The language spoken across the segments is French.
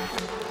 Thank you.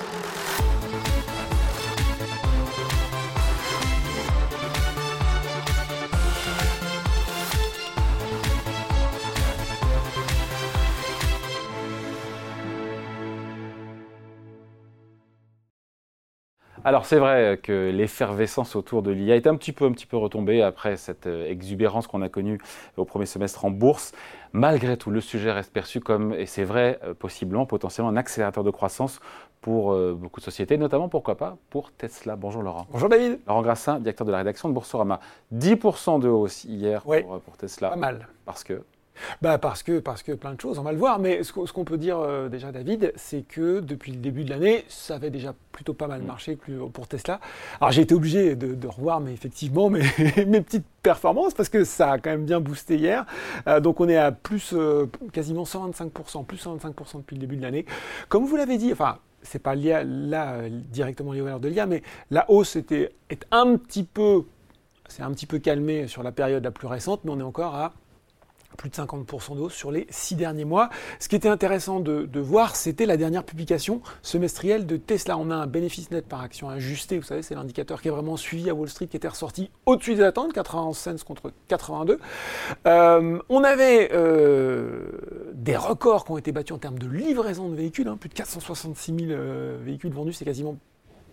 Alors c'est vrai que l'effervescence autour de l'IA est un petit peu, un petit peu retombée après cette euh, exubérance qu'on a connue au premier semestre en bourse. Malgré tout, le sujet reste perçu comme, et c'est vrai, euh, possiblement, potentiellement un accélérateur de croissance pour euh, beaucoup de sociétés, notamment, pourquoi pas, pour Tesla. Bonjour Laurent. Bonjour David. Laurent Grassin, directeur de la rédaction de Boursorama. 10% de hausse hier pour, pour Tesla. Pas mal. Parce que bah parce que, parce que plein de choses, on va le voir. Mais ce, qu'on peut dire euh, déjà, David, c'est que depuis le début de l'année, ça avait déjà plutôt pas mal mm. marché pour Tesla. Alors j'ai été obligé de, revoir, mais effectivement, mes, mes, petites performances parce que ça a quand même bien boosté hier. Euh, donc on est à plus euh, quasiment 125%, plus 125% depuis le début de l'année. Comme vous l'avez dit, enfin c'est pas lié là directement lié au valeur de l'IA, mais la hausse était, est un petit peu, c'est un petit peu calmé sur la période la plus récente, mais on est encore à plus de 50% de hausse sur les six derniers mois. Ce qui était intéressant de, voir, c'était la dernière publication semestrielle de Tesla. On a un bénéfice net par action ajusté, vous savez, c'est l'indicateur qui est vraiment suivi à Wall Street, qui était ressorti au-dessus des attentes, 91 cents contre 82. Euh, on avait euh, des records qui ont été battus en termes de livraison de véhicules, hein. plus de 466 000 euh, véhicules vendus, c'est quasiment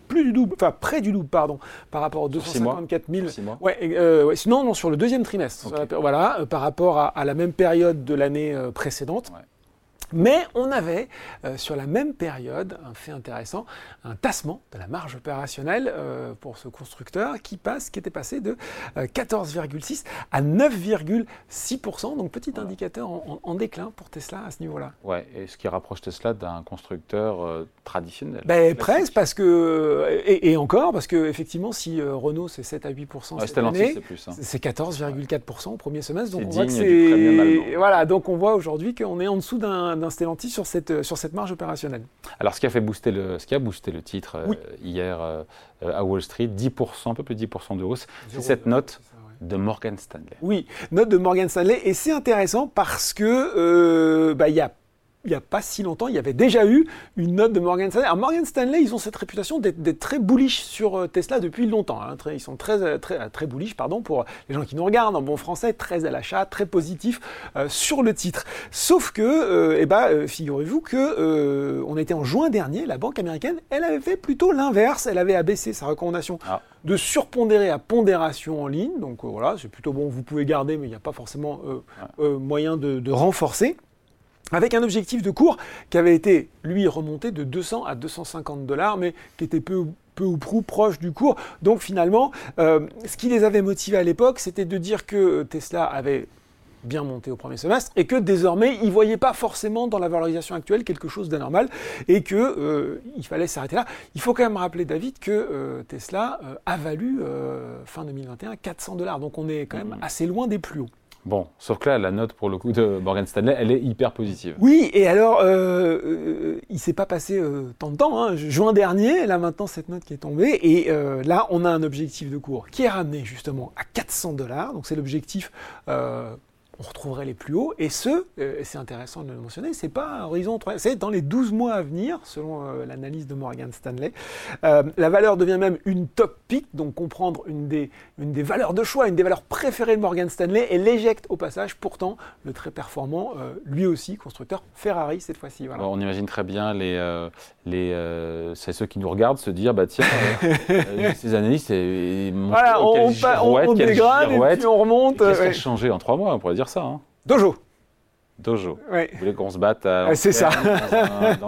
plus du double, enfin près du double, pardon, par rapport aux 254 000. Ouais, euh, ouais, non, non, sur le deuxième trimestre. Voilà, euh, par rapport à, la même période de l'année euh, précédente. Mais on avait, euh, sur la même période, un fait intéressant, un tassement de la marge opérationnelle euh, pour ce constructeur qui passe, qui était passé de 14,6 euh, à 9,6%. Donc petit indicateur en, déclin pour Tesla à ce niveau-là. Ouais, et ce qui rapproche Tesla d'un constructeur traditionnel. Ben, presque, parce que, et, encore, parce que effectivement, si Renault c'est 7 à 8% cette année, c'est 14,4% au premier semestre. Donc on voit que c'est, voilà, donc on voit aujourd'hui qu'on est en dessous d'un d'un Stellantis sur cette, euh, sur cette marge opérationnelle. Alors, ce qui a, fait booster le, ce qui a boosté le titre euh, hier euh, à Wall Street, 10%, un peu plus de 10% de hausse, c'est cette note de Morgan Stanley. Oui, note de Morgan Stanley, et c'est intéressant parce que bah, il y a il n'y a pas si longtemps, il y avait déjà eu une note de Morgan Stanley. Alors Morgan Stanley, ils ont cette réputation d'être très bullish sur euh, Tesla depuis longtemps. Hein. ils sont très, euh, très, euh, très bullish, pardon, pour les gens qui nous regardent en bon français, très à l'achat, très positif sur le titre. Sauf que, eh ben, figurez-vous que on était en juin dernier, la banque américaine, elle avait fait plutôt l'inverse. Elle avait abaissé sa recommandation ah. de surpondérer à pondération en ligne. Donc voilà, c'est plutôt bon, vous pouvez garder, mais il n'y a pas forcément moyen de, de renforcer avec un objectif de cours qui avait été, lui, remonté de 200 à 250 dollars, mais qui était peu, peu ou prou proche du cours. Donc finalement, euh, ce qui les avait motivés à l'époque, c'était de dire que Tesla avait bien monté au premier semestre et que désormais ils ne voyaient pas forcément dans la valorisation actuelle quelque chose d'anormal et que euh, il fallait s'arrêter là. Il faut quand même rappeler David que euh, Tesla a valu fin 2021 400 dollars, donc on est quand même mmh. assez loin des plus hauts. Bon, sauf que là, la note pour le coup de Morgan Stanley, elle est hyper positive. Oui, et alors, euh, euh il s'est pas passé euh, tant de temps. Hein. Juin dernier, là maintenant, cette note qui est tombée, et là, on a un objectif de cours qui est ramené justement à 400 dollars. Donc c'est l'objectif on retrouverait les plus hauts. Et ce, euh, c'est intéressant de le mentionner, c'est pas horizon 3, c'est dans les 12 mois à venir, selon euh, l'analyse de Morgan Stanley. Euh, la valeur devient même une top pick, donc comprendre une des, une des valeurs de choix, une des valeurs préférées de Morgan Stanley, et l'éjecte au passage, pourtant, le très performant, lui aussi, constructeur Ferrari cette fois-ci. Voilà. on imagine très bien les, les, c'est ceux qui nous regardent se dire, bah tiens, ces analysses, voilà, on, on, dégrade et puis on remonte. Qu'est-ce qui a changé en trois mois, on pourrait dire ça. Hein. Dojo. Dojo. Vous voulez qu'on se batte C'est ça.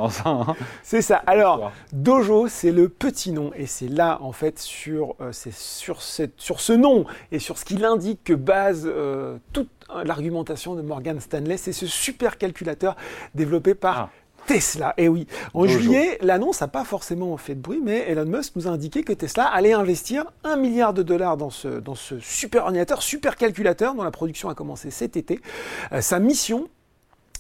c'est ça. Alors, Dojo, c'est le petit nom. Et c'est là, en fait, sur, euh, sur, cette, sur ce nom et sur ce qu'il indique que base euh, toute l'argumentation de Morgan Stanley. C'est ce super calculateur développé par ah. Tesla. Et eh oui, en juillet, l'annonce n'a pas forcément fait de bruit, mais Elon Musk nous a indiqué que Tesla allait investir un milliard de dollars dans ce, dans ce super ordinateur, super calculateur dont la production a commencé cet été. Euh, sa mission,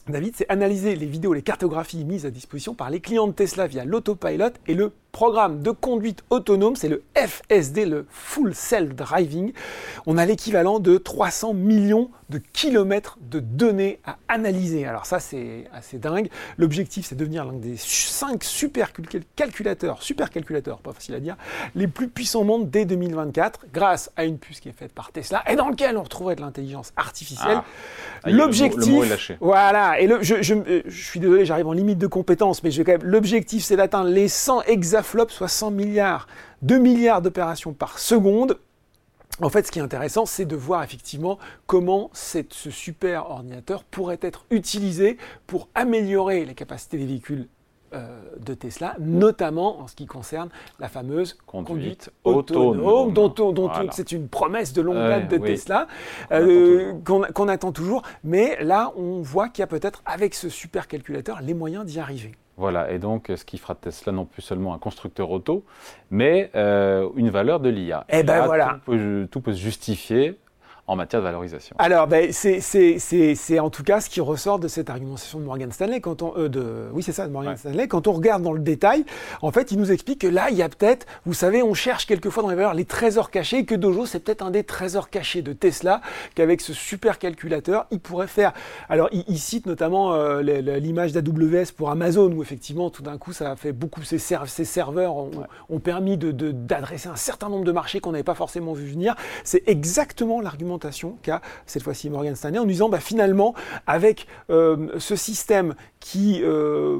David, c'est analyser les vidéos, les cartographies mises à disposition par les clients de Tesla via l'autopilot et le programme de conduite autonome, c'est le FSD, le Full Self Driving. On a l'équivalent de 300 millions de kilomètres de données à analyser. Alors ça, c'est assez dingue. L'objectif, c'est de devenir l'un des 5 supercalculateurs, supercalculateurs, pas facile à dire, les plus puissants au monde dès 2024, grâce à une puce qui est faite par Tesla et dans lequel on retrouverait de l'intelligence artificielle. Ah. Ah, L'objectif, voilà. Et le, je, je, je, suis désolé, j'arrive en limite de compétences, mais je vais quand même. L'objectif, c'est d'atteindre les 100 exaflops, soit 100 milliards, 2 milliards d'opérations par seconde. En fait, ce qui est intéressant, c'est de voir effectivement comment cette, ce super ordinateur pourrait être utilisé pour améliorer les capacités des véhicules euh, de Tesla, notamment en ce qui concerne la fameuse conduite, autonome, dont, c'est une promesse de longue date de Tesla, euh, qu'on attend toujours. Mais là, on voit qu'il y a peut-être, avec ce supercalculateur, les moyens d'y arriver. Voilà, et donc ce qui fera de Tesla non plus seulement un constructeur auto, mais euh, une valeur de l'IA. Et, eh ben voilà. tout peut se justifier en matière de valorisation Alors, ben, c'est en tout cas ce qui ressort de cette argumentation de Morgan Stanley. Quand on, euh, de, oui, c'est ça, de Morgan Stanley. Quand on regarde dans le détail, en fait, il nous explique que là, il y a peut-être, vous savez, on cherche quelquefois dans les valeurs les trésors cachés, que Dojo, c'est peut-être un des trésors cachés de Tesla, qu'avec ce super calculateur, il pourrait faire. Alors, il, cite notamment euh, l'image d'AWS pour Amazon, où effectivement, tout d'un coup, ça a fait beaucoup, ces, ces serveurs ont, ont permis d'adresser de, un certain nombre de marchés qu'on n'avait pas forcément vu venir. C'est exactement l'argument qu'a cette fois-ci Morgan Stanley en disant bah, finalement avec euh, ce système qui euh,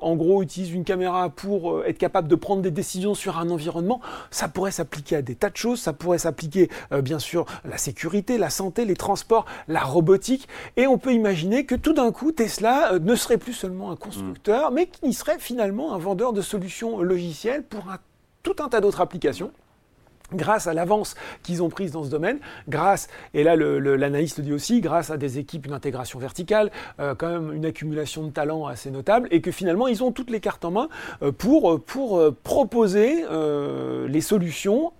en gros utilise une caméra pour euh, être capable de prendre des décisions sur un environnement, ça pourrait s'appliquer à des tas de choses, ça pourrait s'appliquer bien sûr la sécurité, la santé, les transports, la robotique. Et on peut imaginer que tout d'un coup Tesla ne serait plus seulement un constructeur mais qu'il serait finalement un vendeur de solutions logicielles pour tout un tas d'autres applications grâce à l'avance qu'ils ont prise dans ce domaine, grâce, et là l'analyste le, dit aussi, grâce à des équipes, une intégration verticale, euh, quand même une accumulation de talents assez notable, et que finalement ils ont toutes les cartes en main euh, pour, euh, proposer les solutions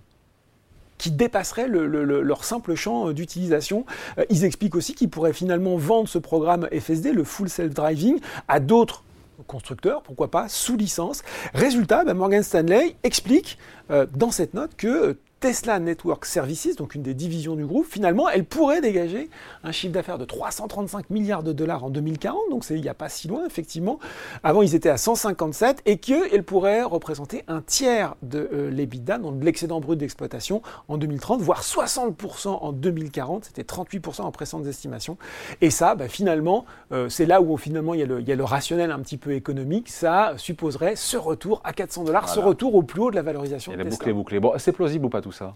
qui dépasseraient leur simple champ d'utilisation. ils expliquent aussi qu'ils pourraient finalement vendre ce programme FSD, le Full Self Driving, à d'autres constructeurs, pourquoi pas, sous licence. Résultat, ben, Morgan Stanley explique euh, dans cette note que Tesla Network Services, donc une des divisions du groupe, finalement, elle pourrait dégager un chiffre d'affaires de 335 milliards de dollars en 2040, donc c'est il n'y a pas si loin, effectivement. Avant, ils étaient à 157 et qu'elle pourrait représenter un tiers de euh, l'EBITDA, donc de l'excédent brut d'exploitation en 2030, voire 60% en 2040, c'était 38% en précédentes estimations. Et ça, bah, finalement, euh, c'est là où finalement il y, a le, il y, a le, rationnel un petit peu économique, ça supposerait ce retour à 400 dollars, ce retour au plus haut de la valorisation. Il y a la boucle bouclée. Bon, c'est plausible ou pas tout ça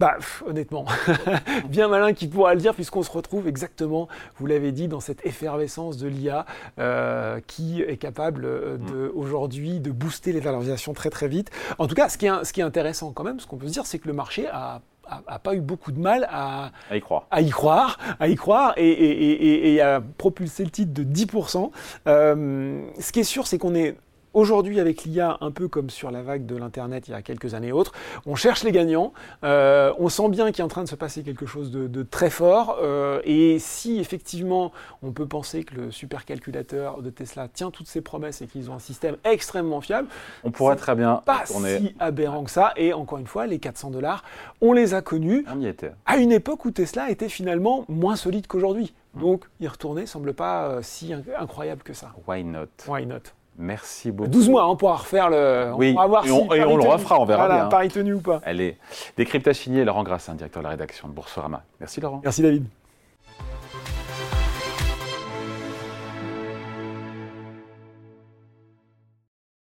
Bah, honnêtement, bien malin qui pourra le dire, puisqu'on se retrouve exactement, vous l'avez dit, dans cette effervescence de l'IA euh, qui est capable euh, mm. aujourd'hui de booster les valorisations très très vite. En tout cas, ce qui est, ce qui est intéressant quand même, ce qu'on peut se dire, c'est que le marché a pas eu beaucoup de mal à, y croire, à y croire, à y croire et, et, à propulser le titre de 10%. Euh, ce qui est sûr, c'est qu'on est Aujourd'hui, avec l'IA, un peu comme sur la vague de l'Internet il y a quelques années autres, on cherche les gagnants. Euh, on sent bien qu'il est en train de se passer quelque chose de, très fort. Euh, et si effectivement on peut penser que le supercalculateur de Tesla tient toutes ses promesses et qu'ils ont un système extrêmement fiable, on pourrait très bien pas si aberrant que ça. Et encore une fois, les 400 dollars, on les a connus on y était. à une époque où Tesla était finalement moins solide qu'aujourd'hui. Hmm. Donc y retourner semble pas euh, si incroyable que ça. Why not? Why not? Merci beaucoup. 12 mois, on pourra refaire le. Oui, on voir et, on, et on, le refera, on verra voilà, bien. Paris tenu ou pas. Allez, décryptage signé Laurent Grassin, directeur de la rédaction de Boursorama. Merci Laurent. Merci David.